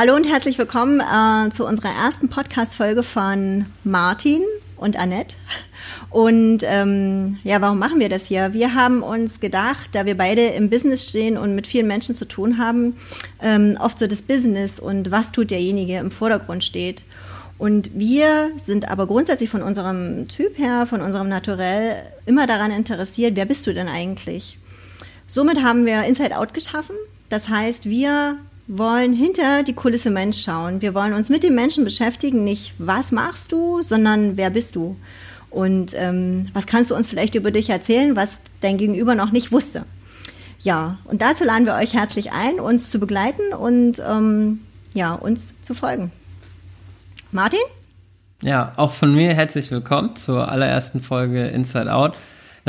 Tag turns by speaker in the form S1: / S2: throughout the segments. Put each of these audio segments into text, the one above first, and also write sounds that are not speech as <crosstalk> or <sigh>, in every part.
S1: Hallo und herzlich willkommen äh, zu unserer ersten Podcast-Folge von Martin und Annette. Und ähm, ja, warum machen wir das hier? Wir haben uns gedacht, da wir beide im Business stehen und mit vielen Menschen zu tun haben, ähm, oft so das Business und was tut derjenige im Vordergrund steht. Und wir sind aber grundsätzlich von unserem Typ her, von unserem Naturell immer daran interessiert, wer bist du denn eigentlich? Somit haben wir Inside Out geschaffen. Das heißt, wir wollen hinter die Kulisse Mensch schauen. Wir wollen uns mit dem Menschen beschäftigen, nicht was machst du, sondern wer bist du? Und ähm, was kannst du uns vielleicht über dich erzählen, was dein Gegenüber noch nicht wusste? Ja, und dazu laden wir euch herzlich ein, uns zu begleiten und ähm, ja, uns zu folgen. Martin?
S2: Ja, auch von mir herzlich willkommen zur allerersten Folge Inside Out.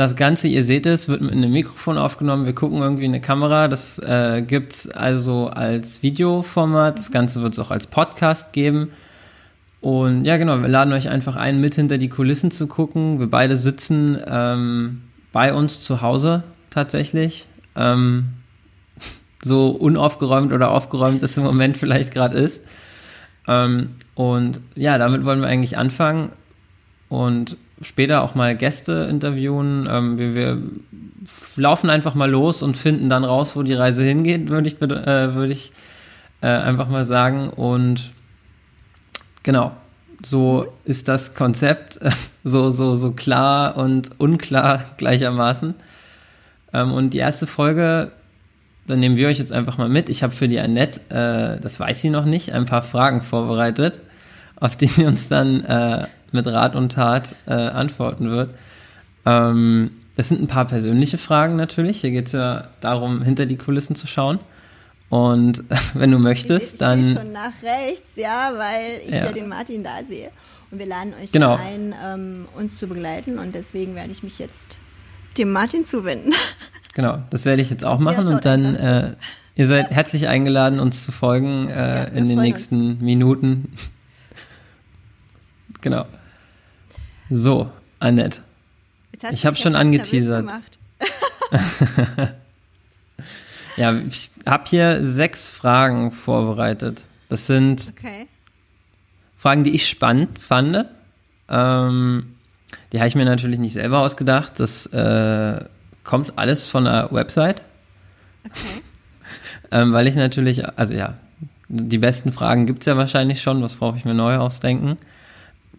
S2: Das Ganze, ihr seht es, wird mit einem Mikrofon aufgenommen. Wir gucken irgendwie in eine Kamera. Das äh, gibt es also als Videoformat. Das Ganze wird es auch als Podcast geben. Und ja, genau, wir laden euch einfach ein, mit hinter die Kulissen zu gucken. Wir beide sitzen ähm, bei uns zu Hause tatsächlich. Ähm, <laughs> so unaufgeräumt oder aufgeräumt es im Moment vielleicht gerade ist. Ähm, und ja, damit wollen wir eigentlich anfangen. Und später auch mal Gäste interviewen. Ähm, wir, wir, laufen einfach mal los und finden dann raus, wo die Reise hingeht, würde ich, äh, würde ich äh, einfach mal sagen. Und genau, so ist das Konzept <laughs> so, so, so klar und unklar gleichermaßen. Ähm, und die erste Folge, dann nehmen wir euch jetzt einfach mal mit. Ich habe für die Annette, äh, das weiß sie noch nicht, ein paar Fragen vorbereitet, auf die sie uns dann äh, mit Rat und Tat äh, antworten wird. Ähm, das sind ein paar persönliche Fragen natürlich. Hier geht es ja darum, hinter die Kulissen zu schauen. Und <laughs> wenn du möchtest,
S1: ich,
S2: dann.
S1: Ich schon nach rechts, ja, weil ich ja, ja den Martin da sehe. Und wir laden euch
S2: genau.
S1: ein, ähm, uns zu begleiten. Und deswegen werde ich mich jetzt dem Martin zuwenden. <laughs>
S2: Genau, das werde ich jetzt auch machen. Und dann, äh, ihr seid herzlich eingeladen, uns zu folgen äh, ja, in den nächsten uns. Minuten. <laughs> genau. So, Annette. Ich habe schon angeteasert. <laughs> ja, ich habe hier sechs Fragen vorbereitet. Das sind okay. Fragen, die ich spannend fand. Ähm, die habe ich mir natürlich nicht selber ausgedacht. Das äh, kommt alles von der Website. Okay. <laughs> ähm, weil ich natürlich, also ja, die besten Fragen gibt es ja wahrscheinlich schon. Was brauche ich mir neu ausdenken?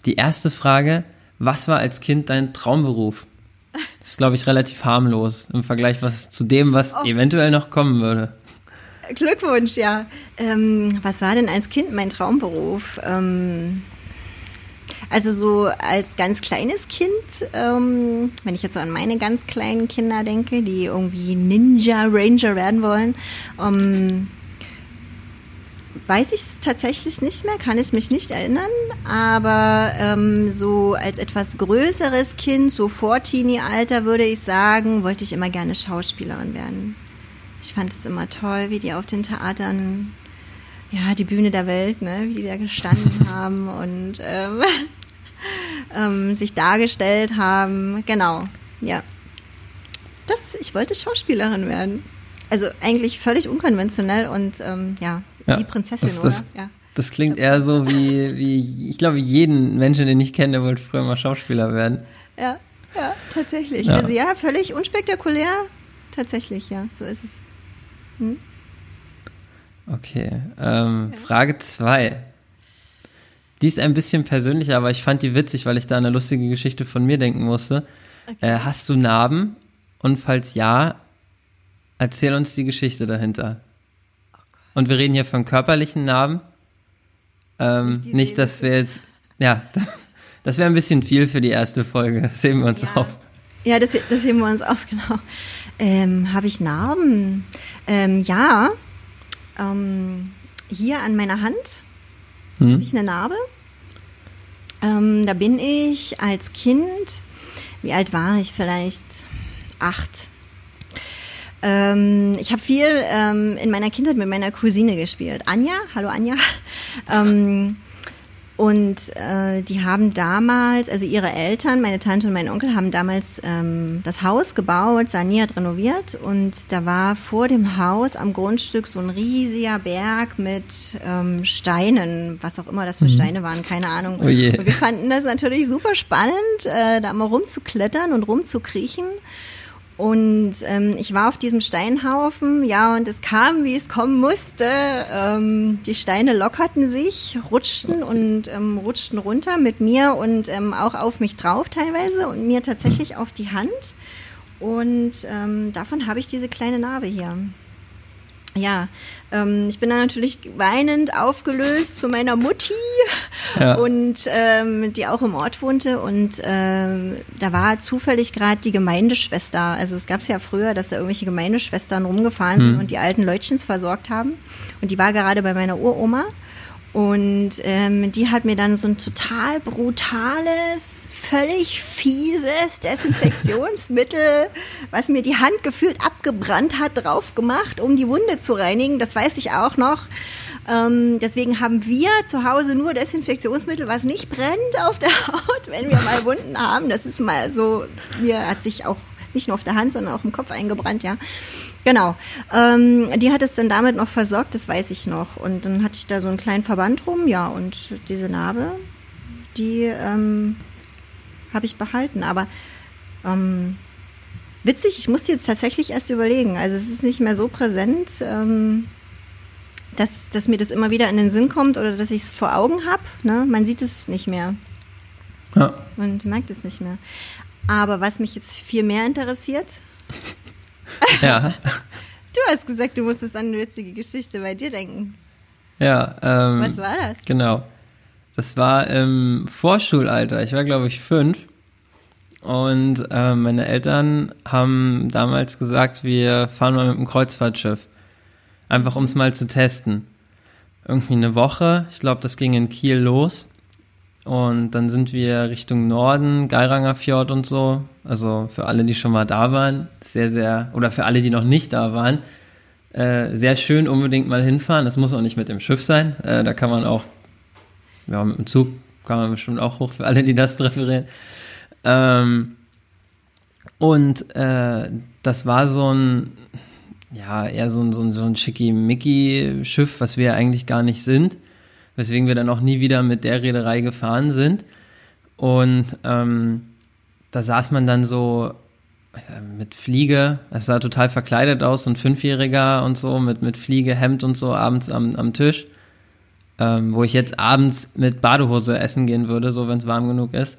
S2: Die erste Frage, was war als Kind dein Traumberuf? Das ist, glaube ich, relativ harmlos im Vergleich was, zu dem, was oh. eventuell noch kommen würde.
S1: Glückwunsch, ja. Ähm, was war denn als Kind mein Traumberuf? Ähm, also so als ganz kleines Kind, ähm, wenn ich jetzt so an meine ganz kleinen Kinder denke, die irgendwie Ninja Ranger werden wollen, ähm, weiß ich es tatsächlich nicht mehr, kann ich mich nicht erinnern, aber ähm, so als etwas größeres Kind, so vor Teenie-Alter würde ich sagen, wollte ich immer gerne Schauspielerin werden. Ich fand es immer toll, wie die auf den Theatern, ja, die Bühne der Welt, ne, wie die da gestanden <laughs> haben und ähm, <laughs> ähm, sich dargestellt haben. Genau, ja. Das, ich wollte Schauspielerin werden. Also eigentlich völlig unkonventionell und ähm, ja, ja, wie Prinzessin,
S2: das, das,
S1: oder? Ja.
S2: Das klingt eher so wie, wie, ich glaube, jeden Menschen, den ich kenne, der wollte früher mal Schauspieler werden.
S1: Ja, ja, tatsächlich. Ja. Also ja, völlig unspektakulär. Tatsächlich, ja, so ist es. Hm?
S2: Okay, ähm, ja. Frage 2. Die ist ein bisschen persönlicher, aber ich fand die witzig, weil ich da an eine lustige Geschichte von mir denken musste. Okay. Äh, hast du Narben? Und falls ja, erzähl uns die Geschichte dahinter. Und wir reden hier von körperlichen Narben. Ähm, nicht, nicht dass wir jetzt, ja, das, das wäre ein bisschen viel für die erste Folge. Das heben wir uns
S1: ja.
S2: auf.
S1: Ja, das, das heben wir uns auf, <laughs> genau. Ähm, Habe ich Narben? Ähm, ja. Ähm, hier an meiner Hand hm. habe ich eine Narbe. Ähm, da bin ich als Kind, wie alt war ich? Vielleicht acht, ähm, ich habe viel ähm, in meiner Kindheit mit meiner Cousine gespielt. Anja, hallo Anja. <laughs> Ähm, Und äh, die haben damals, also ihre Eltern, meine Tante und mein Onkel, haben damals ähm, das Haus gebaut, saniert, renoviert. Und da war vor dem Haus am Grundstück so ein riesiger Berg mit ähm, Steinen, was auch immer das für mhm. Steine waren, keine Ahnung. Oh je. Und wir fanden das natürlich super spannend, äh, da mal rumzuklettern und rumzukriechen. Und ähm, ich war auf diesem Steinhaufen, ja, und es kam, wie es kommen musste. Ähm, die Steine lockerten sich, rutschten und ähm, rutschten runter mit mir und ähm, auch auf mich drauf teilweise und mir tatsächlich auf die Hand. Und ähm, davon habe ich diese kleine Narbe hier ja, ähm, ich bin dann natürlich weinend aufgelöst zu meiner Mutti ja. und ähm, die auch im Ort wohnte und ähm, da war zufällig gerade die Gemeindeschwester. Also es gab es ja früher, dass da irgendwelche Gemeindeschwestern rumgefahren hm. sind und die alten Leutchens versorgt haben und die war gerade bei meiner Uroma und ähm, die hat mir dann so ein total brutales, völlig fieses Desinfektionsmittel, <laughs> was mir die Hand gefühlt abgebrannt hat, drauf gemacht, um die Wunde zu reinigen. Das weiß ich auch noch. Ähm, deswegen haben wir zu Hause nur Desinfektionsmittel, was nicht brennt auf der Haut, wenn wir mal Wunden haben. Das ist mal so, mir hat sich auch nicht nur auf der Hand, sondern auch im Kopf eingebrannt, ja. Genau. Ähm, die hat es dann damit noch versorgt, das weiß ich noch. Und dann hatte ich da so einen kleinen Verband rum, ja, und diese Narbe, die ähm, habe ich behalten. Aber ähm, witzig, ich musste jetzt tatsächlich erst überlegen. Also es ist nicht mehr so präsent, ähm, dass, dass mir das immer wieder in den Sinn kommt oder dass ich es vor Augen habe. Ne? Man sieht es nicht mehr. Ja. Und merkt es nicht mehr. Aber was mich jetzt viel mehr interessiert, <laughs>
S2: ja. <laughs>
S1: Du hast gesagt, du musstest an eine witzige Geschichte bei dir denken.
S2: Ja. Ähm,
S1: Was war das?
S2: Genau. Das war im Vorschulalter. Ich war, glaube ich, fünf. Und äh, meine Eltern haben damals gesagt, wir fahren mal mit dem Kreuzfahrtschiff. Einfach um es mal zu testen. Irgendwie eine Woche. Ich glaube, das ging in Kiel los. Und dann sind wir Richtung Norden, Geiranger Fjord und so. Also für alle, die schon mal da waren, sehr, sehr, oder für alle, die noch nicht da waren, äh, sehr schön unbedingt mal hinfahren. Das muss auch nicht mit dem Schiff sein. Äh, da kann man auch, ja, mit dem Zug kann man bestimmt auch hoch, für alle, die das präferieren. Ähm, und äh, das war so ein, ja, eher so ein, so ein, so ein schickimicki-Schiff, was wir eigentlich gar nicht sind weswegen wir dann auch nie wieder mit der Reederei gefahren sind. Und ähm, da saß man dann so mit Fliege, es sah total verkleidet aus, so ein Fünfjähriger und so, mit, mit Fliege, Hemd und so abends am, am Tisch. Ähm, wo ich jetzt abends mit Badehose essen gehen würde, so wenn es warm genug ist.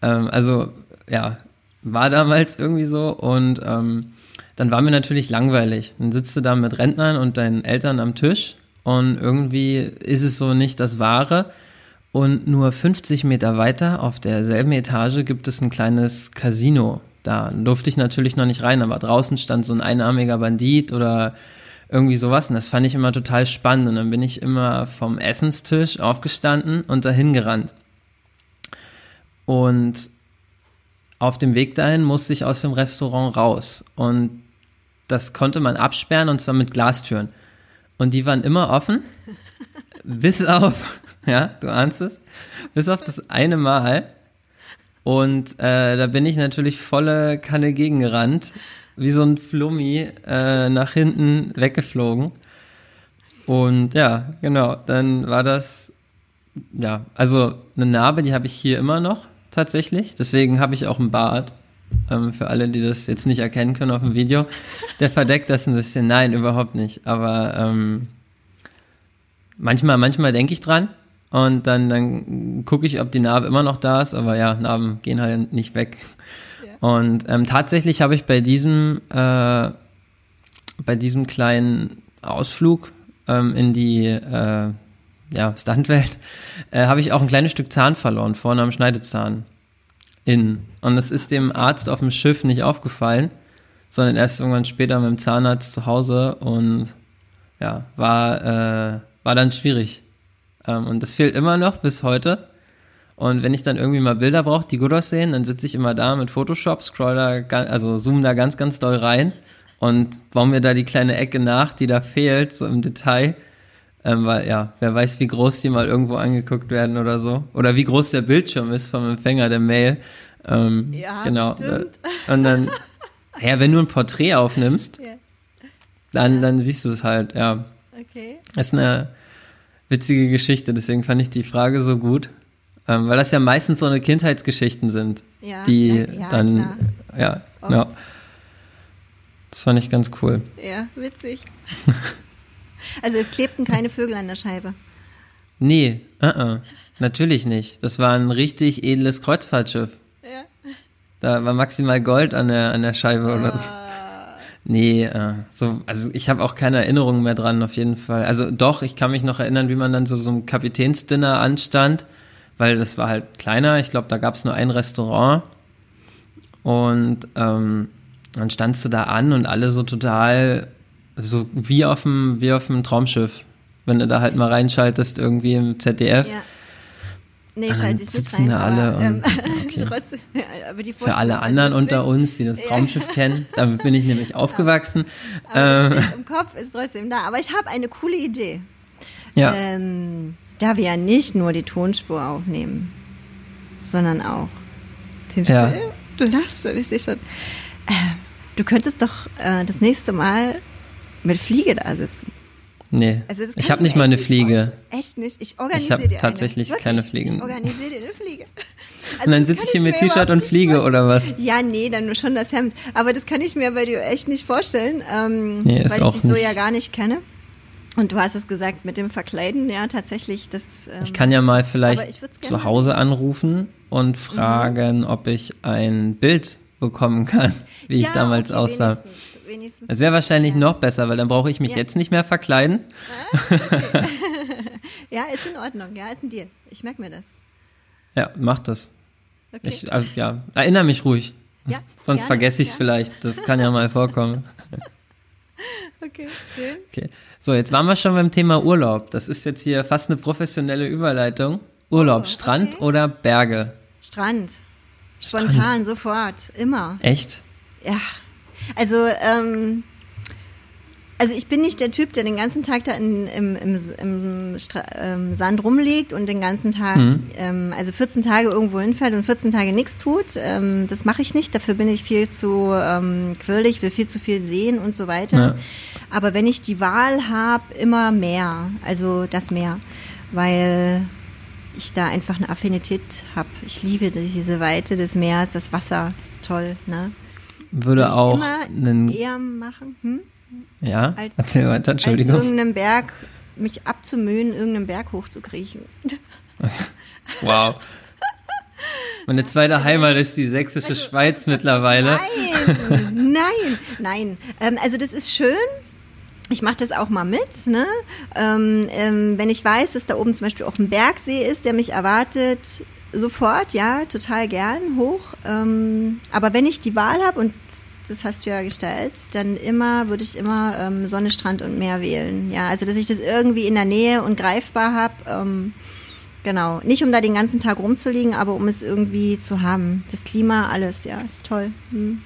S2: Ähm, also, ja, war damals irgendwie so und ähm, dann war mir natürlich langweilig. Dann sitzt du da mit Rentnern und deinen Eltern am Tisch und irgendwie ist es so nicht das Wahre. Und nur 50 Meter weiter auf derselben Etage gibt es ein kleines Casino. Da durfte ich natürlich noch nicht rein, aber draußen stand so ein einarmiger Bandit oder irgendwie sowas. Und das fand ich immer total spannend. Und dann bin ich immer vom Essenstisch aufgestanden und dahin gerannt. Und auf dem Weg dahin musste ich aus dem Restaurant raus. Und das konnte man absperren und zwar mit Glastüren. Und die waren immer offen, bis auf, ja, du ahnst es, bis auf das eine Mal. Und äh, da bin ich natürlich volle Kanne gegengerannt, wie so ein Flummi äh, nach hinten weggeflogen. Und ja, genau, dann war das, ja, also eine Narbe, die habe ich hier immer noch tatsächlich. Deswegen habe ich auch einen Bart. Ähm, für alle, die das jetzt nicht erkennen können auf dem Video. Der verdeckt das ein bisschen. Nein, überhaupt nicht. Aber ähm, manchmal, manchmal denke ich dran und dann, dann gucke ich, ob die Narbe immer noch da ist. Aber ja, Narben gehen halt nicht weg. Ja. Und ähm, tatsächlich habe ich bei diesem, äh, bei diesem kleinen Ausflug ähm, in die äh, ja, Stuntwelt, äh, habe ich auch ein kleines Stück Zahn verloren, vorne am Schneidezahn in. Und es ist dem Arzt auf dem Schiff nicht aufgefallen, sondern erst irgendwann später mit dem Zahnarzt zu Hause und ja, war, äh, war dann schwierig. Ähm, und das fehlt immer noch bis heute. Und wenn ich dann irgendwie mal Bilder brauche, die gut aussehen, dann sitze ich immer da mit Photoshop, scroll da, also zoom da ganz, ganz doll rein und baue mir da die kleine Ecke nach, die da fehlt, so im Detail. Ähm, weil ja, wer weiß, wie groß die mal irgendwo angeguckt werden oder so. Oder wie groß der Bildschirm ist vom Empfänger der Mail. Ähm,
S1: Ja,
S2: genau.
S1: stimmt.
S2: Und dann, <laughs> ja, wenn du ein Porträt aufnimmst,
S1: Ja.
S2: dann, dann siehst du es halt, ja.
S1: Okay.
S2: Das ist eine witzige Geschichte, deswegen fand ich die Frage so gut. Ähm, weil das ja meistens so eine Kindheitsgeschichten sind,
S1: Ja,
S2: die
S1: ja,
S2: dann,
S1: klar.
S2: ja,
S1: Oft.
S2: ja. Das fand ich ganz cool.
S1: Ja, witzig. <laughs> Also es klebten keine Vögel an der Scheibe.
S2: Nee, uh -uh, natürlich nicht. Das war ein richtig edles Kreuzfahrtschiff.
S1: Ja.
S2: Da war maximal Gold an der, an der Scheibe oder so. Nee, äh, so, also ich habe auch keine Erinnerungen mehr dran, auf jeden Fall. Also doch, ich kann mich noch erinnern, wie man dann so, so ein Kapitänsdinner anstand, weil das war halt kleiner. Ich glaube, da gab es nur ein Restaurant. Und ähm, dann standst du da an und alle so total, so wie auf dem, wie auf dem Traumschiff. Wenn du da halt mal reinschaltest, irgendwie im ZDF.
S1: Ja. Nee, schalte ich nicht
S2: sitzen
S1: rein.
S2: da alle
S1: aber, ähm,
S2: und- <laughs> okay. <laughs>
S1: trotzdem, ja, aber
S2: Für alle
S1: also
S2: anderen unter uns, die das
S1: Ja.
S2: Traumschiff kennen, <laughs> damit bin ich nämlich aufgewachsen.
S1: Aber
S2: Ähm,
S1: im Kopf ist trotzdem da. Aber ich habe eine coole Idee.
S2: ja.
S1: Ähm, da wir ja nicht nur die Tonspur aufnehmen, sondern auch den
S2: Ja.
S1: Film. Du lachst schon, ich sehe schon. Äh, du könntest doch äh, das nächste Mal mit Fliege da sitzen.
S2: Nee,
S1: Also
S2: ich habe nicht mal eine Fliege.
S1: vorstellen. Echt nicht? Ich organisiere
S2: Ich hab
S1: dir eine.
S2: tatsächlich
S1: Wirklich,
S2: keine Fliegen.
S1: Ich organisiere dir eine Fliege. <laughs> Also
S2: Und dann sitze ich hier mit T-Shirt und fliege
S1: vorstellen.
S2: oder was?
S1: Ja, nee, dann nur schon das Hemd. Aber das kann ich mir bei dir echt nicht vorstellen, ähm,
S2: Nee, ist
S1: weil ich dich so
S2: nicht.
S1: ja gar nicht kenne. Und du hast es gesagt, mit dem Verkleiden, ja, tatsächlich, das. Ähm,
S2: Ich kann ja mal
S1: ich
S2: vielleicht zu Hause anrufen und fragen, ob ich ein Bild bekommen kann, wie ich
S1: Ja,
S2: damals
S1: okay,
S2: aussah.
S1: Wenigstens, wenigstens.
S2: Das wäre wahrscheinlich noch besser, weil dann brauche ich mich
S1: Ja.
S2: jetzt nicht mehr verkleiden. <laughs>
S1: Ja, ist in Ordnung. Ja, ist ein Deal. Ich merke mir das.
S2: Ja, mach das.
S1: Okay.
S2: Ich, äh, ja, erinnere mich ruhig.
S1: ja,
S2: Sonst
S1: gerne,
S2: vergesse ich es
S1: ja.
S2: vielleicht. Das kann ja mal vorkommen. <laughs>
S1: Okay, schön.
S2: Okay. So, jetzt waren wir schon beim Thema Urlaub. Das ist jetzt hier fast eine professionelle Überleitung. Urlaub,
S1: Oh,
S2: Strand
S1: okay.
S2: oder Berge?
S1: Strand. Spontan, sofort, immer.
S2: Echt?
S1: Ja, also, ähm, also ich bin nicht der Typ, der den ganzen Tag da in, im, im, im ähm, Sand rumliegt und den ganzen Tag,
S2: Mhm.
S1: ähm, also 14 Tage irgendwo hinfährt und 14 Tage nichts tut. Ähm, das mache ich nicht, dafür bin ich viel zu ähm, quirlig, will viel zu viel sehen und so weiter.
S2: Ja.
S1: Aber wenn ich die Wahl habe, immer mehr, also das Meer, weil ich da einfach eine Affinität habe. Ich liebe diese Weite des Meeres, das Wasser, ist toll, ne?
S2: Würde
S1: Würde ich
S2: auch
S1: immer
S2: einen,
S1: eher machen, hm?
S2: ja,
S1: als-
S2: erzähl weiter,
S1: als
S2: Entschuldigung.
S1: irgendeinem Berg, mich abzumühen, irgendeinen Berg hochzukriechen. <laughs>
S2: Wow. Meine zweite Heimat ist die sächsische Schweiz mittlerweile.
S1: Nein, <laughs> nein, nein. Ähm, also das ist schön. Ich mache das auch mal mit. Ne? Ähm, ähm, wenn ich weiß, dass da oben zum Beispiel auch ein Bergsee ist, der mich erwartet, sofort, ja, total gern hoch. Ähm, aber wenn ich die Wahl habe, und das hast du ja gestellt, dann immer, würde ich immer ähm, Sonne, Strand und Meer wählen. Ja, also dass ich das irgendwie in der Nähe und greifbar habe. Ähm, Genau, nicht um da den ganzen Tag rumzuliegen, aber um es irgendwie zu haben. Das Klima, alles, ja, ist toll. Hm.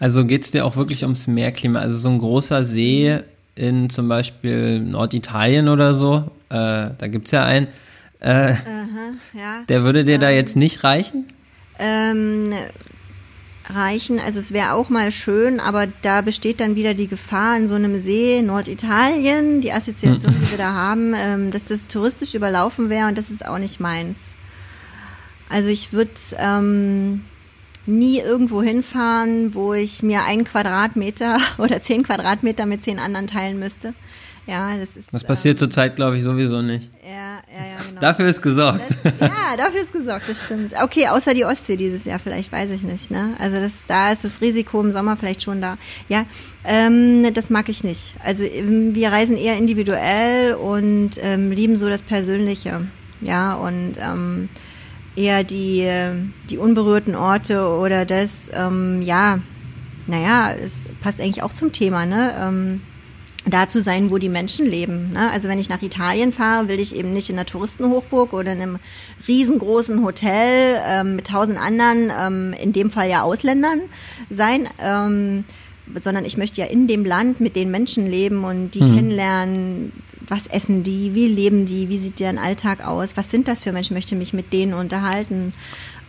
S2: Also geht's dir auch wirklich ums Meerklima? Also so ein großer See in zum Beispiel Norditalien oder so, äh, da gibt's ja einen, äh,
S1: Aha, ja.
S2: der würde dir da jetzt nicht reichen?
S1: Ähm, reichen, also es wäre auch mal schön, aber da besteht dann wieder die Gefahr in so einem See Norditalien, die Assoziation, die wir da haben, ähm, dass das touristisch überlaufen wäre und das ist auch nicht meins. Also ich würde ähm, nie irgendwo hinfahren, wo ich mir einen Quadratmeter <laughs> oder zehn Quadratmeter mit zehn anderen teilen müsste. Ja, das ist.
S2: Das passiert
S1: ähm,
S2: zurzeit, glaube ich, sowieso nicht.
S1: Ja, ja, ja, genau.
S2: Dafür ist gesorgt.
S1: Das, ja, dafür ist gesorgt, das stimmt. Okay, außer die Ostsee dieses Jahr vielleicht, weiß ich nicht. Ne? Also das, da ist das Risiko im Sommer vielleicht schon da. Ja, ähm, das mag ich nicht. Also ähm, wir reisen eher individuell und ähm, lieben so das Persönliche. Ja, und ähm, eher die, äh, die unberührten Orte oder das, ähm, ja, naja, es passt eigentlich auch zum Thema, ne? Da zu sein, wo die Menschen leben. Ne? Also wenn ich nach Italien fahre, will ich eben nicht in einer Touristenhochburg oder in einem riesengroßen Hotel ähm, mit tausend anderen, ähm, in dem Fall ja Ausländern sein, ähm, sondern ich möchte ja in dem Land mit den Menschen leben und die
S2: Mhm.
S1: kennenlernen, was essen die, wie leben die, wie sieht deren Alltag aus, was sind das für Menschen, ich möchte mich mit denen unterhalten.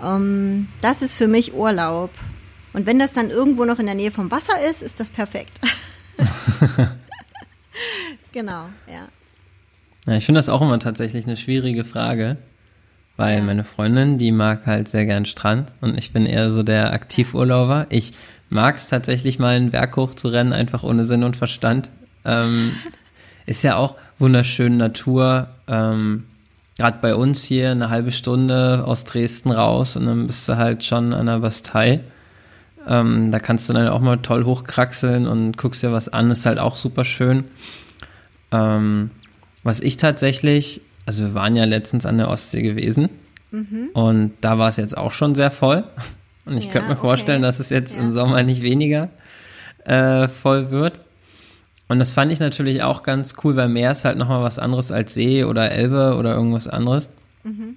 S1: Ähm, das ist für mich Urlaub. Und wenn das dann irgendwo noch in der Nähe vom Wasser ist, ist das perfekt. <laughs> <laughs> genau, ja.
S2: ja ich finde das auch immer tatsächlich eine schwierige Frage, weil ja. meine Freundin, die mag halt sehr gern Strand und ich bin eher so der Aktivurlauber. Ich mag es tatsächlich mal einen Berg hoch zu rennen, einfach ohne Sinn und Verstand. Ähm, <laughs> ist ja auch wunderschön Natur. Ähm, Gerade bei uns hier eine halbe Stunde aus Dresden raus und dann bist du halt schon an der Bastei. Ähm, da kannst du dann auch mal toll hochkraxeln und guckst dir was an, ist halt auch super schön. Ähm, was ich tatsächlich, also wir waren ja letztens an der Ostsee gewesen mhm. und da war es jetzt auch schon sehr voll. Und ich ja, könnte mir okay. vorstellen, dass es jetzt ja. im Sommer nicht weniger äh, voll wird. Und das fand ich natürlich auch ganz cool, weil Meer ist halt nochmal was anderes als See oder Elbe oder irgendwas anderes. Mhm.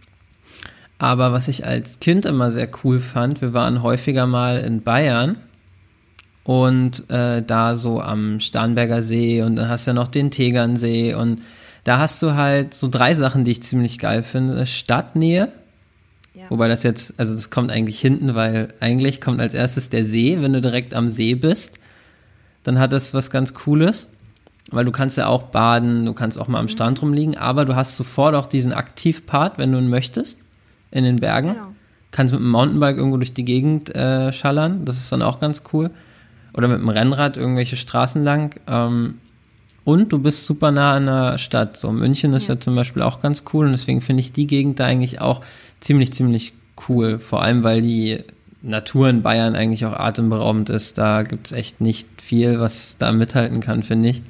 S2: Aber was ich als Kind immer sehr cool fand, wir waren häufiger mal in Bayern und äh, da so am Starnberger See und dann hast du ja noch den Tegernsee und da hast du halt so drei Sachen, die ich ziemlich geil finde. Stadtnähe, ja. wobei das jetzt, also das kommt eigentlich hinten, weil eigentlich kommt als erstes der See, wenn du direkt am See bist, dann hat das was ganz Cooles, weil du kannst ja auch baden, du kannst auch mal am mhm. Strand rumliegen, aber du hast sofort auch diesen Aktivpart, wenn du ihn möchtest in den Bergen. Genau. Kannst mit dem Mountainbike irgendwo durch die Gegend äh, schallern. Das ist dann auch ganz cool. Oder mit dem Rennrad irgendwelche Straßen lang. Ähm, und du bist super nah an der Stadt. So München ist ja. ja zum Beispiel auch ganz cool. Und deswegen finde ich die Gegend da eigentlich auch ziemlich, ziemlich cool. Vor allem, weil die Natur in Bayern eigentlich auch atemberaubend ist. Da gibt es echt nicht viel, was da mithalten kann, finde ich.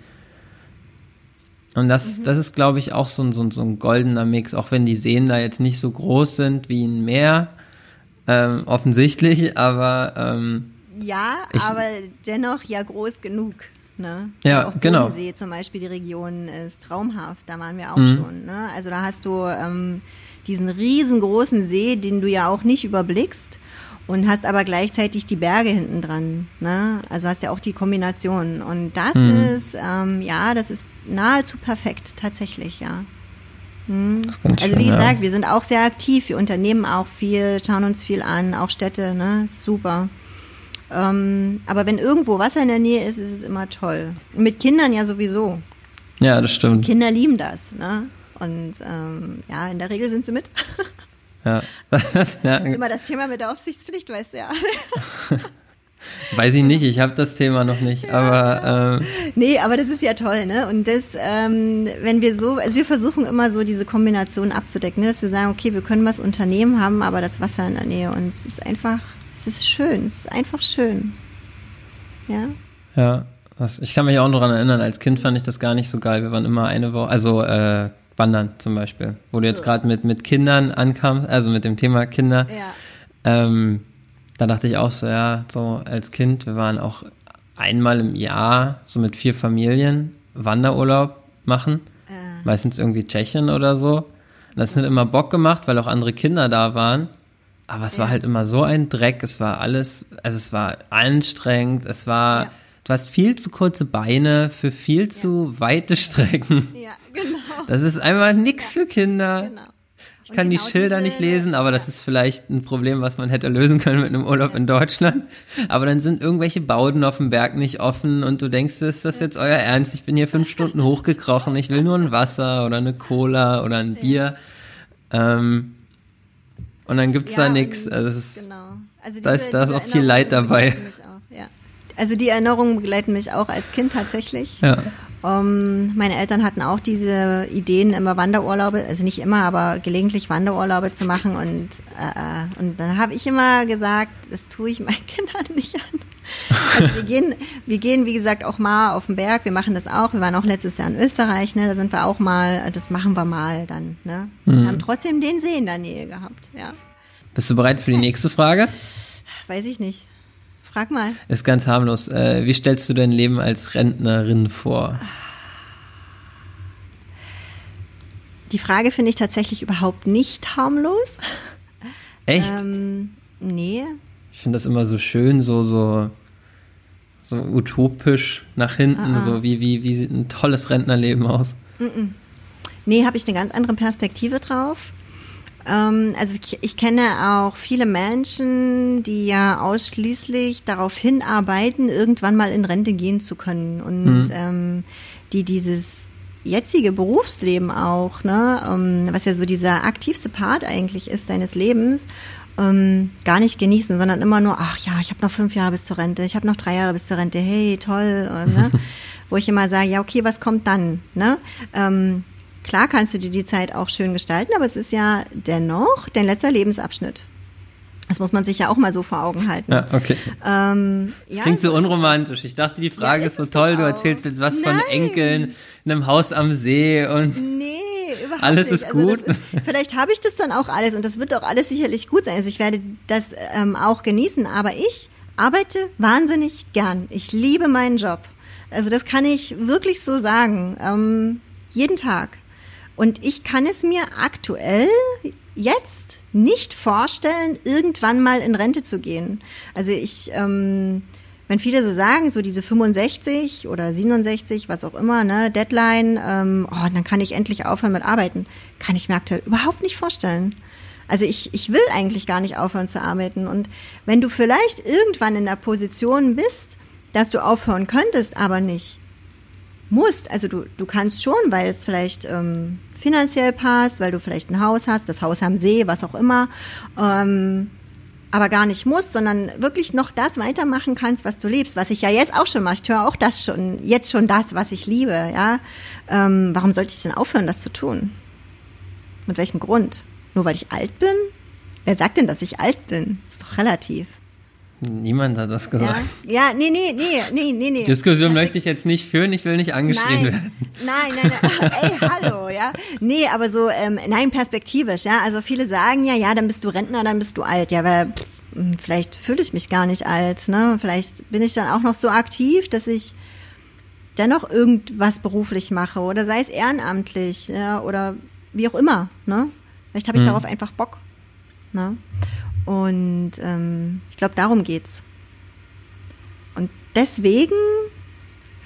S2: Und das, mhm. das ist, glaube ich, auch so ein, so, ein, so ein goldener Mix, auch wenn die Seen da jetzt nicht so groß sind wie ein Meer, ähm, offensichtlich, aber ähm,
S1: ja, ich, aber dennoch ja groß genug. Ne?
S2: Ja, also
S1: auch
S2: genau.
S1: Bodensee zum Beispiel, die Region ist traumhaft, da waren wir auch mhm. schon. Ne? Also da hast du ähm, diesen riesengroßen See, den du ja auch nicht überblickst und hast aber gleichzeitig die Berge hinten dran. Ne? Also hast ja auch die Kombination. Und das mhm. ist, ähm, ja, das ist nahezu perfekt, tatsächlich, ja. Mhm. Also wie schön, gesagt, ja. wir sind auch sehr aktiv, wir unternehmen auch viel, schauen uns viel an, auch Städte, ne? Super. Ähm, aber wenn irgendwo Wasser in der Nähe ist, ist es immer toll. Mit Kindern ja sowieso.
S2: Ja, das stimmt.
S1: Kinder lieben das, ne? Und ähm, ja, in der Regel sind sie mit. <laughs>
S2: Ja.
S1: Das, <laughs> <laughs> ja. das ist immer das Thema mit der Aufsichtspflicht, weißt du ja.
S2: Weiß ich nicht, ich habe das Thema noch nicht, ja. aber ähm,
S1: nee, aber das ist ja toll, ne? Und das, ähm, wenn wir so, also wir versuchen immer so diese Kombination abzudecken, ne? dass wir sagen, okay, wir können was unternehmen, haben aber das Wasser in der Nähe und es ist einfach, es ist schön, es ist einfach schön, ja.
S2: Ja, was, ich kann mich auch noch daran erinnern, als Kind fand ich das gar nicht so geil. Wir waren immer eine Woche, also äh, Wandern zum Beispiel, wo du jetzt gerade mit, mit Kindern ankamst, also mit dem Thema Kinder. Ja. Ähm, da dachte ich auch so, ja, so als Kind, wir waren auch einmal im Jahr so mit vier Familien Wanderurlaub machen. Äh. Meistens irgendwie Tschechien oder so. Und das hat immer Bock gemacht, weil auch andere Kinder da waren. Aber es ja. war halt immer so ein Dreck. Es war alles, also es war anstrengend. Es war, ja. du hast viel zu kurze Beine für viel zu weite Strecken. Ja, genau. Das ist einfach nichts für Kinder. Genau. Ich kann genau die Schilder diese, nicht lesen, aber das ist vielleicht ein Problem, was man hätte lösen können mit einem Urlaub ja. in Deutschland. Aber dann sind irgendwelche Bauden auf dem Berg nicht offen und du denkst, ist das jetzt euer Ernst? Ich bin hier fünf <laughs> Stunden hochgekrochen, ich will nur ein Wasser oder eine Cola oder ein Bier. Ähm, und dann gibt's ja, da nichts. Also genau. also da ist, da ist auch viel Leid dabei. Auch,
S1: ja. Also die Erinnerungen begleiten mich auch als Kind tatsächlich. Ja. Um, meine Eltern hatten auch diese Ideen, immer Wanderurlaube, also nicht immer, aber gelegentlich Wanderurlaube zu machen. Und, äh, äh und dann habe ich immer gesagt, das tue ich meinen <laughs> Kindern nicht an. Also wir gehen, wir gehen, wie gesagt, auch mal auf den Berg. Wir machen das auch. Wir waren auch letztes Jahr in Österreich, ne? Da sind wir auch mal, das machen wir mal dann, ne? Mhm. Wir haben trotzdem den See in der Nähe gehabt, ja.
S2: Bist du bereit für die nächste Frage?
S1: Weiß ich nicht. Frag mal.
S2: Ist ganz harmlos. Äh, wie stellst du dein Leben als Rentnerin vor?
S1: Die Frage finde ich tatsächlich überhaupt nicht harmlos.
S2: Echt?
S1: Ähm, nee.
S2: Ich finde das immer so schön, so, so, so utopisch nach hinten, ah, ah. so wie, wie, wie sieht ein tolles Rentnerleben aus? Mm.
S1: Nee, habe ich eine ganz andere Perspektive drauf. Ähm, also ich, ich, kenne auch viele Menschen, die ja ausschließlich darauf hinarbeiten, irgendwann mal in Rente gehen zu können und mhm. ähm, die dieses jetzige Berufsleben auch, ne, um, was ja so dieser aktivste Part eigentlich ist deines Lebens, um, gar nicht genießen, sondern immer nur, ach ja, ich habe noch fünf Jahre bis zur Rente, ich habe noch drei Jahre bis zur Rente, hey, toll, ne? <laughs> wo ich immer sage, ja, okay, was kommt dann? Ne? Ähm, Klar kannst du dir die Zeit auch schön gestalten, aber es ist ja dennoch dein letzter Lebensabschnitt. Das muss man sich ja auch mal so vor Augen halten.
S2: Ja, okay. Ähm, das ja, klingt so unromantisch. Ich dachte, die Frage ja, ist, ist so toll. Du erzählst jetzt was Nein. von Enkeln, einem Haus am See und. Nee, überhaupt alles nicht. ist also gut.
S1: ist, vielleicht habe ich das dann auch alles und das wird auch alles sicherlich gut sein. Also ich werde das ähm, auch genießen, aber ich arbeite wahnsinnig gern. Ich liebe meinen Job. Also das kann ich wirklich so sagen. Ähm, jeden Tag. Und ich kann es mir aktuell jetzt nicht vorstellen, irgendwann mal in Rente zu gehen. Also ich, ähm, wenn viele so sagen, so diese 65 oder 67, was auch immer, ne, Deadline, ähm, oh, dann kann ich endlich aufhören mit Arbeiten, kann ich mir aktuell überhaupt nicht vorstellen. Also ich, ich will eigentlich gar nicht aufhören zu arbeiten. Und wenn du vielleicht irgendwann in der Position bist, dass du aufhören könntest, aber nicht musst, also du, du kannst schon, weil es vielleicht ähm, finanziell passt, weil du vielleicht ein Haus hast, das Haus am See, was auch immer, ähm, aber gar nicht musst, sondern wirklich noch das weitermachen kannst, was du liebst, was ich ja jetzt auch schon mache. Ich tue auch das schon, jetzt schon das, was ich liebe, ja. Ähm, warum sollte ich denn aufhören, das zu tun? Mit welchem Grund? Nur weil ich alt bin? Wer sagt denn, dass ich alt bin? Ist doch relativ.
S2: Niemand hat das gesagt.
S1: Ja, ja nee, nee, nee, nee, nee, nee.
S2: Diskussion also, möchte ich jetzt nicht führen, ich will nicht angeschrien
S1: nein,
S2: werden.
S1: Nein, nein, nein. Ey, <laughs> hallo, ja. Nee, aber so, ähm, nein, perspektivisch, ja. Also viele sagen ja, ja, dann bist du Rentner, dann bist du alt. Ja, pff, hm, vielleicht fühle ich mich gar nicht alt, ne? Vielleicht bin ich dann auch noch so aktiv, dass ich dennoch irgendwas beruflich mache oder sei es ehrenamtlich ja, oder wie auch immer, ne? Vielleicht habe ich hm. darauf einfach Bock, ne? Und ähm, ich glaube, darum geht's. Und deswegen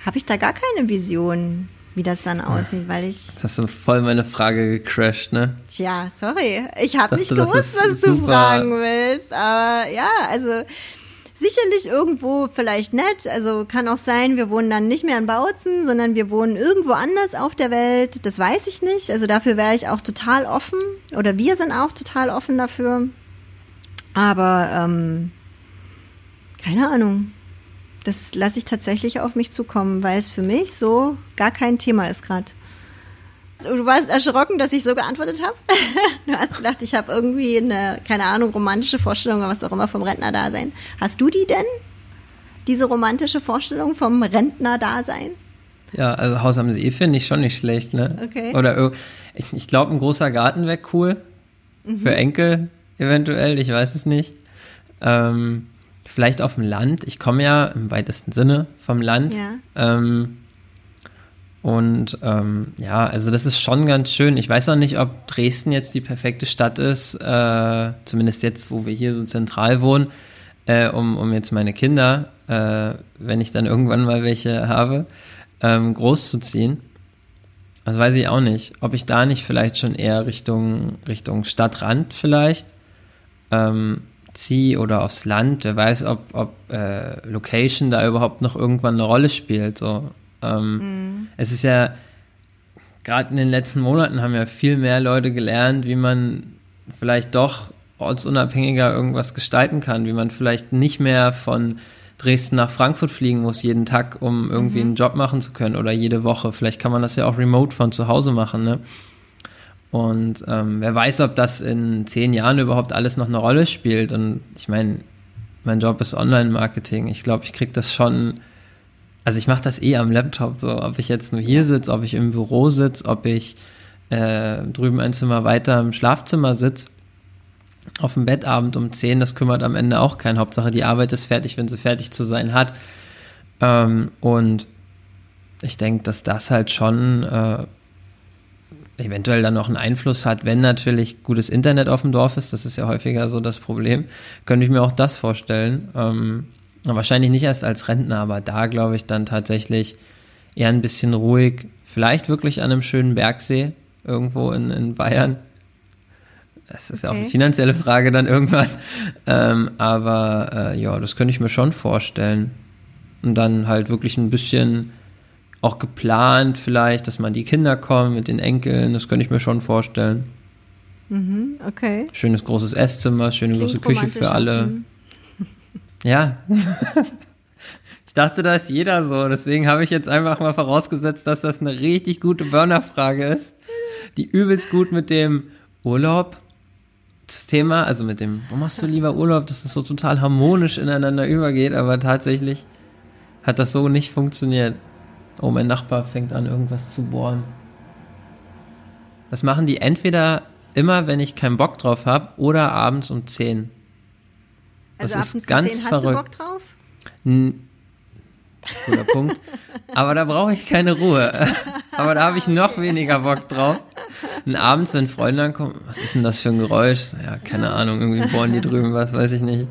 S1: habe ich da gar keine Vision, wie das dann aussieht, weil ich.
S2: Das hast du voll meine Frage gecrashed, ne?
S1: Tja, sorry. Ich habe nicht gewusst, was super. du fragen willst. Aber ja, also sicherlich irgendwo vielleicht nett. Also kann auch sein, wir wohnen dann nicht mehr in Bautzen, sondern wir wohnen irgendwo anders auf der Welt. Das weiß ich nicht. Also dafür wäre ich auch total offen. Oder wir sind auch total offen dafür. Aber ähm, keine Ahnung. Das lasse ich tatsächlich auf mich zukommen, weil es für mich so gar kein Thema ist gerade. Du warst erschrocken, dass ich so geantwortet habe. <laughs> Du hast gedacht, ich habe irgendwie eine, keine Ahnung, romantische Vorstellung oder was auch immer vom Rentnerdasein. Hast du die denn? Diese romantische Vorstellung vom Rentnerdasein?
S2: Ja, also Haus am See finde ich schon nicht schlecht, ne? Okay. Oder ich, ich glaube, ein großer Garten wäre cool. Mhm. Für Enkel eventuell, ich weiß es nicht. Ähm, vielleicht auf dem Land. Ich komme ja im weitesten Sinne vom Land. Ja. Ähm, und ähm, ja, also das ist schon ganz schön. Ich weiß auch nicht, ob Dresden jetzt die perfekte Stadt ist, äh, zumindest jetzt, wo wir hier so zentral wohnen, äh, um, um jetzt meine Kinder, äh, wenn ich dann irgendwann mal welche habe, ähm, großzuziehen. Das weiß ich auch nicht. Ob ich da nicht vielleicht schon eher Richtung, Richtung Stadtrand vielleicht ähm, ziehe oder aufs Land, wer weiß, ob, ob äh, Location da überhaupt noch irgendwann eine Rolle spielt. So. Ähm, mhm. Es ist ja, gerade in den letzten Monaten haben ja viel mehr Leute gelernt, wie man vielleicht doch ortsunabhängiger irgendwas gestalten kann, wie man vielleicht nicht mehr von Dresden nach Frankfurt fliegen muss jeden Tag, um irgendwie mhm. einen Job machen zu können oder jede Woche. Vielleicht kann man das ja auch remote von zu Hause machen, ne? Und ähm, wer weiß, ob das in zehn Jahren überhaupt alles noch eine Rolle spielt. Und ich meine, mein Job ist Online-Marketing. Ich glaube, ich kriege das schon. Also ich mache das eh am Laptop, so ob ich jetzt nur hier sitze, ob ich im Büro sitze, ob ich äh, drüben ein Zimmer weiter im Schlafzimmer sitze, auf dem Bettabend um 10, das kümmert am Ende auch keinen. Hauptsache die Arbeit ist fertig, wenn sie fertig zu sein hat. Ähm, und ich denke, dass das halt schon äh, eventuell dann noch einen Einfluss hat, wenn natürlich gutes Internet auf dem Dorf ist. Das ist ja häufiger so das Problem. Könnte ich mir auch das vorstellen. Ähm, Wahrscheinlich nicht erst als Rentner, aber da glaube ich dann tatsächlich eher ein bisschen ruhig. Vielleicht wirklich an einem schönen Bergsee irgendwo in, in Bayern. Das ist ja okay. auch eine finanzielle Frage dann irgendwann. Ähm, aber äh, ja, das könnte ich mir schon vorstellen. Und dann halt wirklich ein bisschen auch geplant vielleicht, dass man die Kinder kommen mit den Enkeln. Das könnte ich mir schon vorstellen.
S1: Mhm, okay.
S2: Schönes großes Esszimmer, schöne Klingt große Küche für alle. Mhm. <laughs> Ja. ich dachte, da ist jeder so. Deswegen habe ich jetzt einfach mal vorausgesetzt, dass das eine richtig gute Burner-Frage ist, die übelst gut mit dem Urlaub das Thema, also mit dem, wo machst du lieber Urlaub, dass es so total harmonisch ineinander übergeht, aber tatsächlich hat das so nicht funktioniert. Oh, mein Nachbar fängt an, irgendwas zu bohren. Das machen die entweder immer, wenn ich keinen Bock drauf habe, oder abends um 10.
S1: Das also ist ganz 10 hast verrückt. du Bock drauf?
S2: N Guter Punkt. Aber da brauche ich keine Ruhe. <laughs> Aber da habe ich noch weniger Bock drauf. Und abends, wenn Freunde ankommen, was ist denn das für ein Geräusch? Ja, keine Ahnung, irgendwie bohren die drüben was, weiß ich nicht.